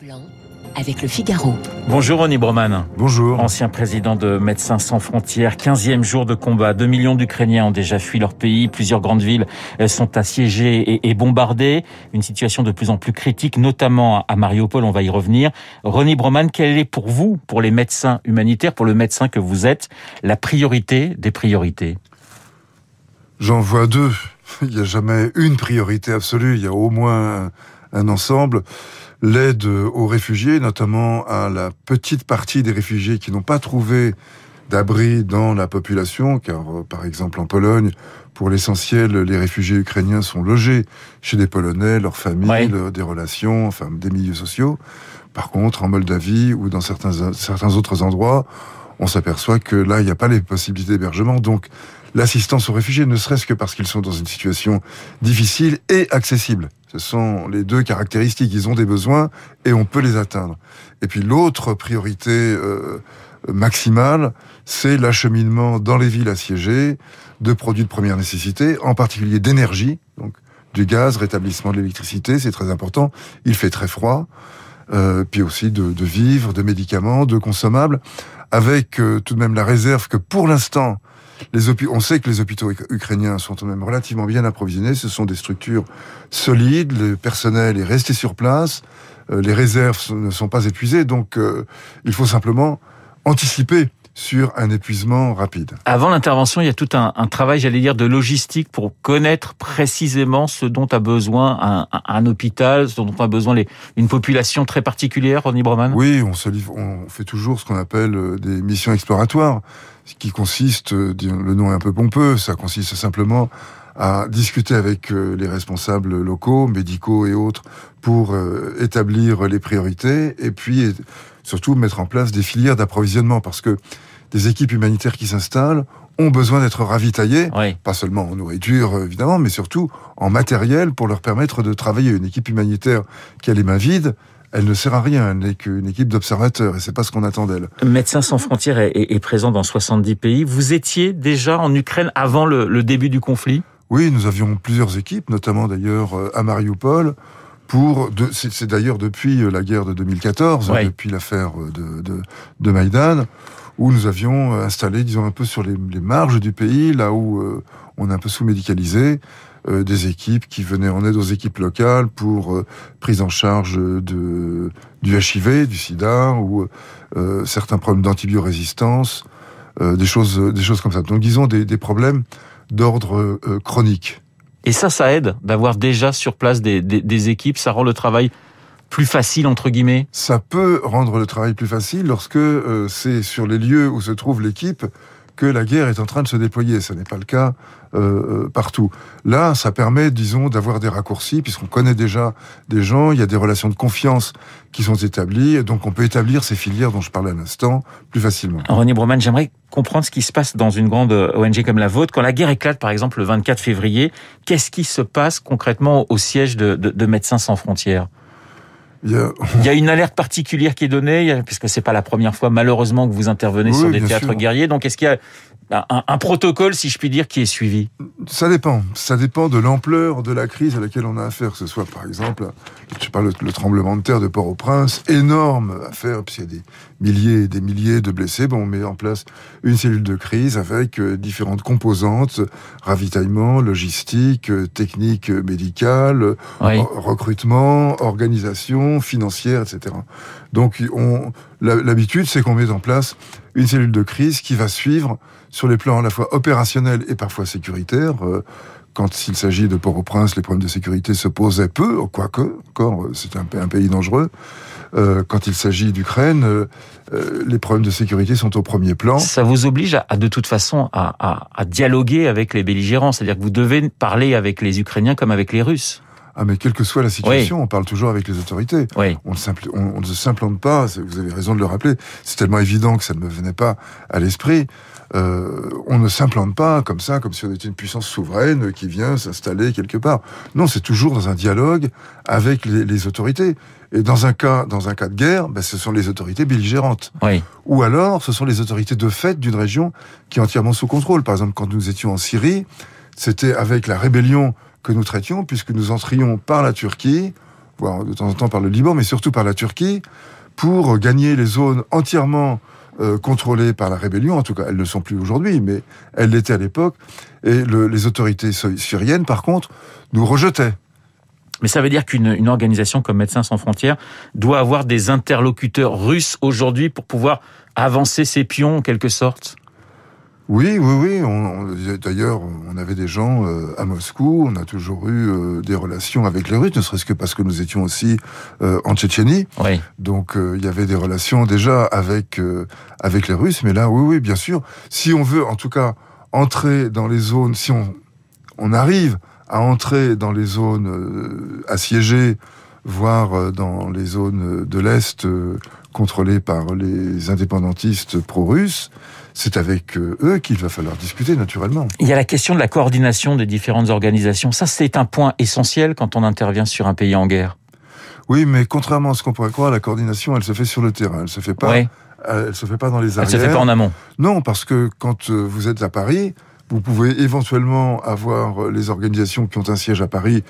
Blanc avec le Figaro. Bonjour Ronnie Broman. Bonjour. Ancien président de Médecins sans frontières, 15e jour de combat. 2 millions d'Ukrainiens ont déjà fui leur pays. Plusieurs grandes villes euh, sont assiégées et bombardées. Une situation de plus en plus critique, notamment à Mariupol, on va y revenir. Ronnie Broman, quelle est pour vous, pour les médecins humanitaires, pour le médecin que vous êtes, la priorité des priorités? J'en vois deux. Il n'y a jamais une priorité absolue, il y a au moins un ensemble l'aide aux réfugiés, notamment à la petite partie des réfugiés qui n'ont pas trouvé d'abri dans la population, car euh, par exemple en Pologne, pour l'essentiel, les réfugiés ukrainiens sont logés chez des Polonais, leurs familles, des relations, enfin des milieux sociaux. Par contre, en Moldavie ou dans certains, certains autres endroits, on s'aperçoit que là, il n'y a pas les possibilités d'hébergement. Donc, l'assistance aux réfugiés, ne serait-ce que parce qu'ils sont dans une situation difficile et accessible. Ce sont les deux caractéristiques. Ils ont des besoins et on peut les atteindre. Et puis l'autre priorité euh, maximale, c'est l'acheminement dans les villes assiégées de produits de première nécessité, en particulier d'énergie, donc du gaz, rétablissement de l'électricité, c'est très important. Il fait très froid. Euh, puis aussi de, de, vivres, de médicaments, de consommables, avec euh, tout de même la réserve que pour l'instant, on sait que les hôpitaux ukrainiens sont quand même relativement bien approvisionnés. Ce sont des structures solides. Le personnel est resté sur place. Euh, les réserves ne sont pas épuisées. Donc, euh, il faut simplement anticiper sur un épuisement rapide. Avant l'intervention, il y a tout un, travail, j'allais dire, de logistique pour connaître précisément ce dont a besoin un, hôpital, ce dont a besoin les, une population très particulière, Ronnie Broman? Oui, on, se livre, on fait toujours ce qu'on appelle euh, des missions exploratoires, ce qui consiste, euh, le nom est un peu pompeux, ça consiste simplement à discuter avec euh, les responsables locaux, médicaux et autres, pour établir les priorités, et puis surtout mettre en place des filières d'approvisionnement, parce que des équipes humanitaires qui s'installent ont besoin d'être ravitaillées, pas seulement en nourriture évidemment, mais surtout en matériel pour leur permettre de travailler. Une équipe humanitaire qui a les mains vides, elle ne sert à rien, elle n'est qu'une équipe d'observateurs, et c'est pas ce qu'on attend d'elle. Médecins sans frontières est, présent dans 70 pays. Vous étiez déjà en Ukraine avant le début du conflit? Oui, nous avions plusieurs équipes, notamment d'ailleurs euh, à Mariupol, pour c'est d'ailleurs depuis euh, la guerre de 2014, hein, depuis l'affaire de, de, de, Maïdan, où nous avions euh, installé, disons un peu sur les, les marges du pays, là où euh, on est un peu sous-médicalisé, des équipes qui venaient en aide aux équipes locales pour prise en charge de du HIV, du SIDA ou certains problèmes d'antibiorésistance, des choses des choses comme ça. Donc disons des, des problèmes d'ordre chronique. Et ça, ça aide d'avoir déjà sur place des, des, des, équipes, ça rend le travail plus facile entre guillemets Ça peut rendre le travail plus facile lorsque euh, c'est sur les lieux où se trouve l'équipe que la guerre est en train de se déployer. Ce n'est pas le cas euh, euh, partout. Là, ça permet, disons, d'avoir des raccourcis, puisqu'on connaît déjà des gens, il y a des relations de confiance qui sont établies, et donc on peut établir ces filières dont je parlais à l'instant plus facilement. René Broman, j'aimerais comprendre ce qui se passe dans une grande ONG comme la vôtre. Quand la guerre éclate, par exemple, le 24 février, qu'est-ce qui se passe concrètement au siège de, de Médecins sans frontières? Il y, a... une alerte particulière qui est donnée, puisque c'est pas la première fois malheureusement que vous intervenez sur des théâtres guerriers. Donc est-ce qu'il y a un, protocole, si je puis dire, qui est suivi Ça dépend. Ça dépend de l'ampleur de la crise à laquelle on a affaire. Que ce soit, par exemple, je parle le, tremblement de terre de Port-au-Prince, énorme affaire, puisqu'il y a des milliers et des milliers de blessés. Bon, on met en place une cellule de crise avec euh, différentes composantes, ravitaillement, logistique, euh, technique médicale, recrutement, organisation financière, etc. Donc, l'habitude, c'est qu'on met en place une cellule de crise qui va suivre sur les plans à la fois opérationnels et parfois sécuritaires. Euh, quand il s'agit de Port-au-Prince, les problèmes de sécurité se posaient peu, quoique, encore, c'est un, un, pays dangereux. Euh, quand il s'agit d'Ukraine, euh, les problèmes de sécurité sont au premier plan. Ça vous oblige à, de toute façon à, à, à dialoguer avec les belligérants, c'est-à-dire que vous devez parler avec les Ukrainiens comme avec les Russes. Ah mais quelle que soit la situation, on parle toujours avec les autorités. On, on, ne s'implante pas, vous avez raison de le rappeler, c'est tellement évident que ça ne me venait pas à l'esprit. Euh, on ne s'implante pas comme ça, comme si on était une puissance souveraine qui vient s'installer quelque part. Non, c'est toujours dans un dialogue avec les, les, autorités. Et dans un cas, dans un cas de guerre, ben, ce sont les autorités belligérantes. Oui. Ou alors, ce sont les autorités de fait d'une région qui est entièrement sous contrôle. Par exemple, quand nous étions en Syrie, c'était avec la rébellion que nous traitions, puisque nous entrions par la Turquie voire de temps en temps par le Liban, mais surtout par la Turquie, pour gagner les zones entièrement euh, contrôlées par la rébellion. En tout cas, elles ne sont plus aujourd'hui, mais elles l'étaient à l'époque. Et les autorités syriennes, par contre, nous rejetaient. Mais ça veut dire qu'une organisation comme Médecins sans frontières doit avoir des interlocuteurs russes aujourd'hui pour pouvoir avancer ses pions en quelque sorte? Oui, oui, oui. D'ailleurs, on avait des gens euh, à Moscou. On a toujours eu euh, des relations avec les Russes, ne serait-ce que parce que nous étions aussi euh, en Tchétchénie. Oui. Donc, il y avait des relations déjà avec avec les Russes. Mais là, oui, oui, bien sûr. Si on veut, en tout cas, entrer dans les zones, si on on arrive à entrer dans les zones assiégées, voire dans les zones de l'est contrôlées par les indépendantistes pro-russes c'est avec euh, eux qu'il va falloir discuter naturellement. Il y a la question de la coordination des différentes organisations. Ça, c'est un point essentiel quand on intervient sur un pays en guerre. Oui, mais contrairement à ce qu'on pourrait croire, la coordination, elle se fait sur le terrain. Elle se fait pas. Elle se fait pas dans les arrières. Elle se fait pas en amont. Non, parce que quand euh, vous êtes à Paris, vous pouvez éventuellement avoir euh, les organisations qui ont un siège à Paris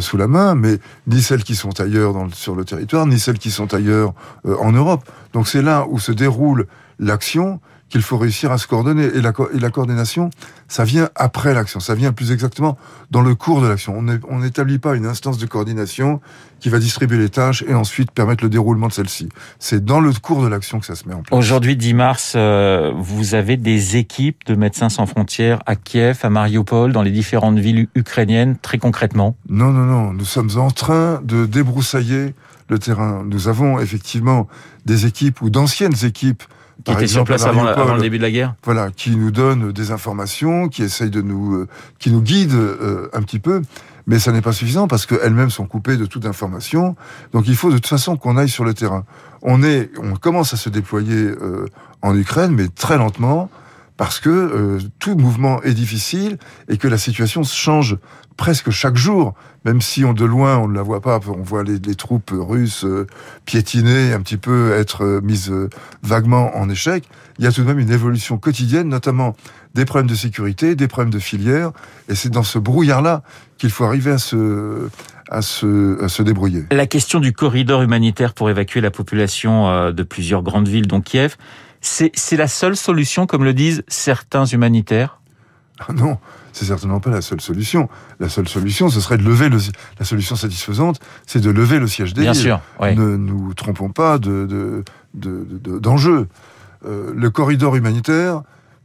sous la main, mais ni celles qui sont ailleurs dans sur le territoire, ni celles qui sont ailleurs en Europe. Donc c'est là où se déroule l'action qu'il faut réussir à se coordonner. Et la, et la coordination, ça vient après l'action, ça vient plus exactement dans le cours de l'action. On n'établit pas une instance de coordination qui va distribuer les tâches et ensuite permettre le déroulement de celle-ci. C'est dans le cours de l'action que ça se met en place. Aujourd'hui, 10 mars, euh, vous avez des équipes de Médecins sans frontières à Kiev, à Mariupol, dans les différentes villes ukrainiennes, très concrètement Non, non, non. Nous sommes en train de débroussailler le terrain. Nous avons effectivement des équipes ou d'anciennes équipes qui était sur place avant, le début de la guerre Voilà, qui nous donne des informations, qui essaye de nous, euh, qui nous guide euh, un petit peu. Mais ça n'est pas suffisant parce qu'elles-mêmes sont coupées de toute information. Donc il faut de toute façon qu'on aille sur le terrain. On est, on commence à se déployer euh, en Ukraine, mais très lentement parce que euh, tout mouvement est difficile et que la situation change presque chaque jour, même si on de loin on ne la voit pas, on voit les, troupes russes euh, piétiner, un petit peu être euh, mises vaguement en échec. Il y a tout de même une évolution quotidienne, notamment des problèmes de sécurité, des problèmes de filière, et c'est dans ce brouillard-là qu'il faut arriver à se, à se, à se débrouiller. La question du corridor humanitaire pour évacuer la population de plusieurs grandes villes, dont Kiev, c'est la seule solution, comme le disent certains humanitaires ah Non, c'est certainement pas la seule solution. La seule solution, ce serait de lever le. La solution satisfaisante, c'est de lever le siège des Bien sûr. Ne nous trompons pas de d'enjeu. Euh, le corridor humanitaire,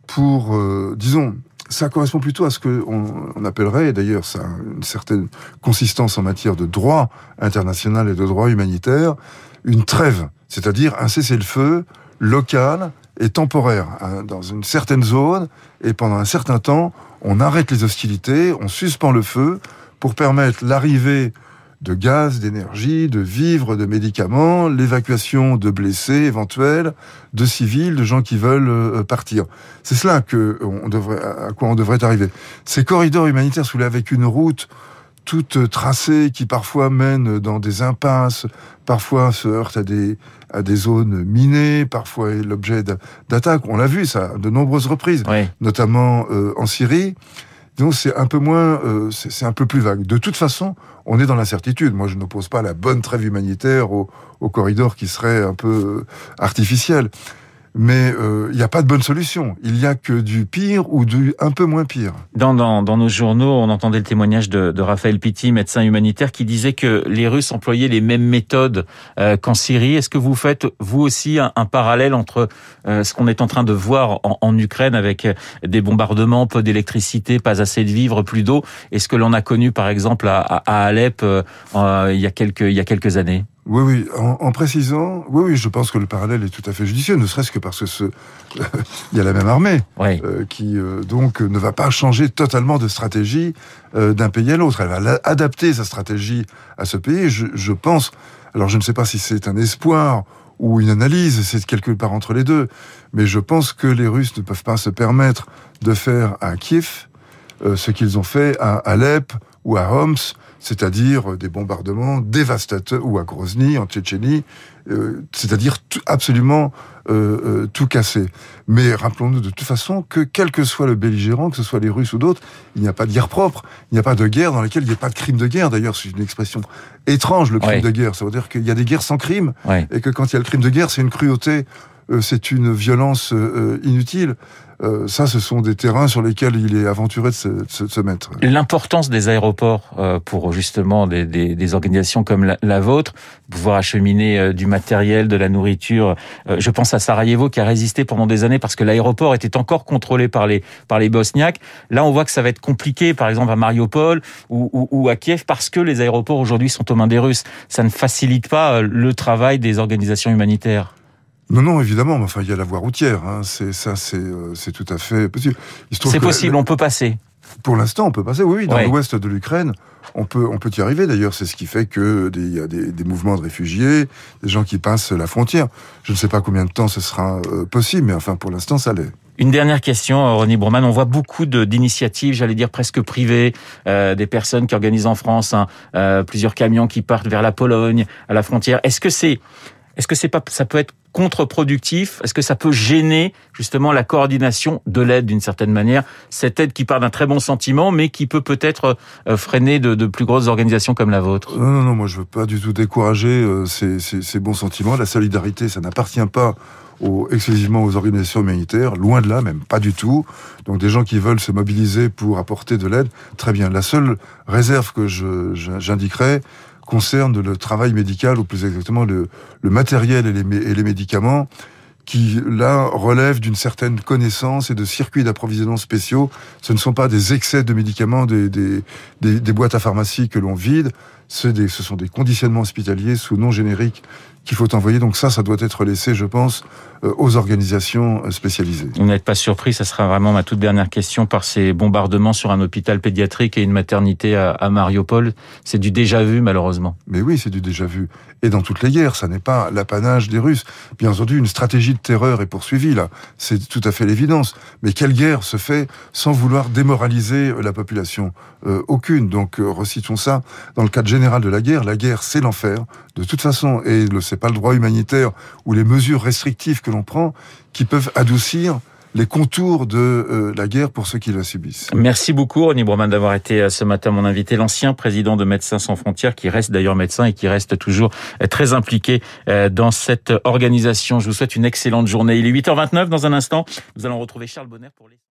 pour, euh, disons, ça correspond plutôt à ce qu'on on appellerait, et d'ailleurs ça a une certaine consistance en matière de droit international et de droit humanitaire, une trêve, c'est-à-dire un cessez-le-feu local et temporaire hein, dans une certaine zone et pendant un certain temps, on arrête les hostilités, on suspend le feu pour permettre l'arrivée de gaz, d'énergie, de vivres, de médicaments, l'évacuation de blessés éventuels, de civils, de gens qui veulent euh, partir. C'est cela que on devrait, à quoi on devrait arriver. Ces corridors humanitaires sous avec une route toute tracée qui parfois mène dans des impasses, parfois se heurte à des, à des zones minées, parfois est l'objet d'attaques. On l'a vu ça de nombreuses reprises, notamment euh, en Syrie. Donc c'est un peu moins, euh, c'est un peu plus vague. De toute façon, on est dans l'incertitude. Moi, je n'oppose pas la bonne trêve humanitaire au, au corridor qui serait un peu euh, artificiel mais il euh, n'y a pas de bonne solution. Il n'y a que du pire ou du un peu moins pire. Dans, dans, dans nos journaux, on entendait le témoignage de, de, Raphaël Pitti, médecin humanitaire, qui disait que les Russes employaient les mêmes méthodes euh, qu'en Syrie. Est-ce que vous faites, vous aussi, un, parallèle entre euh, ce qu'on est en train de voir en, en Ukraine avec des bombardements, peu d'électricité, pas assez de vivres, plus d'eau, et ce que l'on a connu, par exemple, à, à Alep il, y a quelques, il y a quelques années? Oui, oui, en, précisant, oui, oui, je pense que le parallèle est tout à fait judicieux, ne serait-ce que parce que ce, il y a la même armée euh, qui euh, donc ne va pas changer totalement de stratégie euh, d'un pays à l'autre. Elle va adapter sa stratégie à ce pays. Je, je pense, alors je ne sais pas si c'est un espoir ou une analyse, c'est quelque part entre les deux, mais je pense que les Russes ne peuvent pas se permettre de faire à Kiev ce qu'ils ont fait à Alep ou à Homs c'est-à-dire des bombardements dévastateurs, ou à Grozny, en Tchétchénie, euh, c'est-à-dire absolument euh, euh, tout casser. Mais rappelons-nous de toute façon que quel que soit le belligérant, que ce soit les Russes ou d'autres, il n'y a pas de guerre propre, il n'y a pas de guerre dans laquelle il n'y a pas de crime de guerre. D'ailleurs, c'est une expression étrange, le crime de guerre. Ça veut dire qu'il y a des guerres sans crime, et que quand il y a le crime de guerre, c'est une cruauté, c'est une violence inutile. Euh, ça, ce sont des terrains sur lesquels il est aventuré de se, se, mettre. L'importance des aéroports euh, pour justement des, des, des organisations comme la, la, vôtre, pouvoir acheminer euh, du matériel, de la nourriture. je pense à Sarajevo qui a résisté pendant des années parce que l'aéroport était encore contrôlé par les par les Bosniaques. Là, on voit que ça va être compliqué, par exemple à Mariupol ou, ou, ou à Kiev, parce que les aéroports aujourd'hui sont aux mains des Russes. Ça ne facilite pas le travail des organisations humanitaires. Non, non, évidemment. Mais enfin, il y a la voie routière. Hein. C'est ça, c'est euh, c'est tout à fait possible. C'est possible. on peut passer. Pour l'instant, on peut passer. Oui, dans l'ouest de l'Ukraine, on peut on peut y arriver. D'ailleurs, c'est ce qui fait que il y a des, des, mouvements de réfugiés, des gens qui passent la frontière. Je ne sais pas combien de temps ce sera euh, possible, mais enfin, pour l'instant, ça l'est. Une dernière question, Ronnie Broman. On voit beaucoup d'initiatives, j'allais dire presque privées, euh, des personnes qui organisent en France hein, euh, plusieurs camions qui partent vers la Pologne, à la frontière. Est-ce que c'est est-ce que c'est pas, ça peut être contre-productif? Est-ce que ça peut gêner justement la coordination de l'aide d'une certaine manière? Cette aide qui part d'un très bon sentiment, mais qui peut peut-être euh, freiner de, plus grosses organisations comme la vôtre? Non, non, non, moi je veux pas du tout décourager euh, ces, ces, ces, bons sentiments. La solidarité, ça n'appartient pas exclusivement aux organisations humanitaires, loin de là, même pas du tout. Donc des gens qui veulent se mobiliser pour apporter de l'aide, très bien. La seule réserve que j'indiquerai, concerne le travail médical, ou plus exactement le, le matériel et les, et les médicaments, qui là relèvent d'une certaine connaissance et de circuits d'approvisionnement spéciaux. Ce ne sont pas des excès de médicaments, des, des, des, boîtes à pharmacie que l'on vide, ce sont des conditionnements hospitaliers sous nom générique qu'il faut envoyer. Donc ça, ça doit être laissé, je pense, aux organisations euh, spécialisées. Vous n'êtes pas surpris, ça sera vraiment ma toute dernière question, par ces bombardements sur un hôpital pédiatrique et une maternité à, Mariupol. C'est du déjà vu, malheureusement. Mais oui, c'est du déjà vu. Et dans toutes les guerres, ça n'est pas l'apanage des Russes. Bien entendu, une stratégie de terreur est poursuivie, là. C'est tout à fait l'évidence. Mais quelle guerre se fait sans vouloir démoraliser la population? Euh, Aucune. Donc, euh, recitons ça. Dans le cadre général de la guerre, la guerre, c'est l'enfer. De toute façon, et c'est pas le droit humanitaire ou les mesures restrictives que l'on prend qui peuvent adoucir les contours de euh, la guerre pour ceux qui la subissent. Merci beaucoup, Ronnie Broman, d'avoir été euh, ce matin mon invité, l'ancien président de Médecins sans frontières, qui reste d'ailleurs médecin et qui reste toujours euh, très impliqué dans cette organisation. Je vous souhaite une excellente journée. Il est 8h29 dans un instant. Nous allons retrouver Charles Bonner pour les...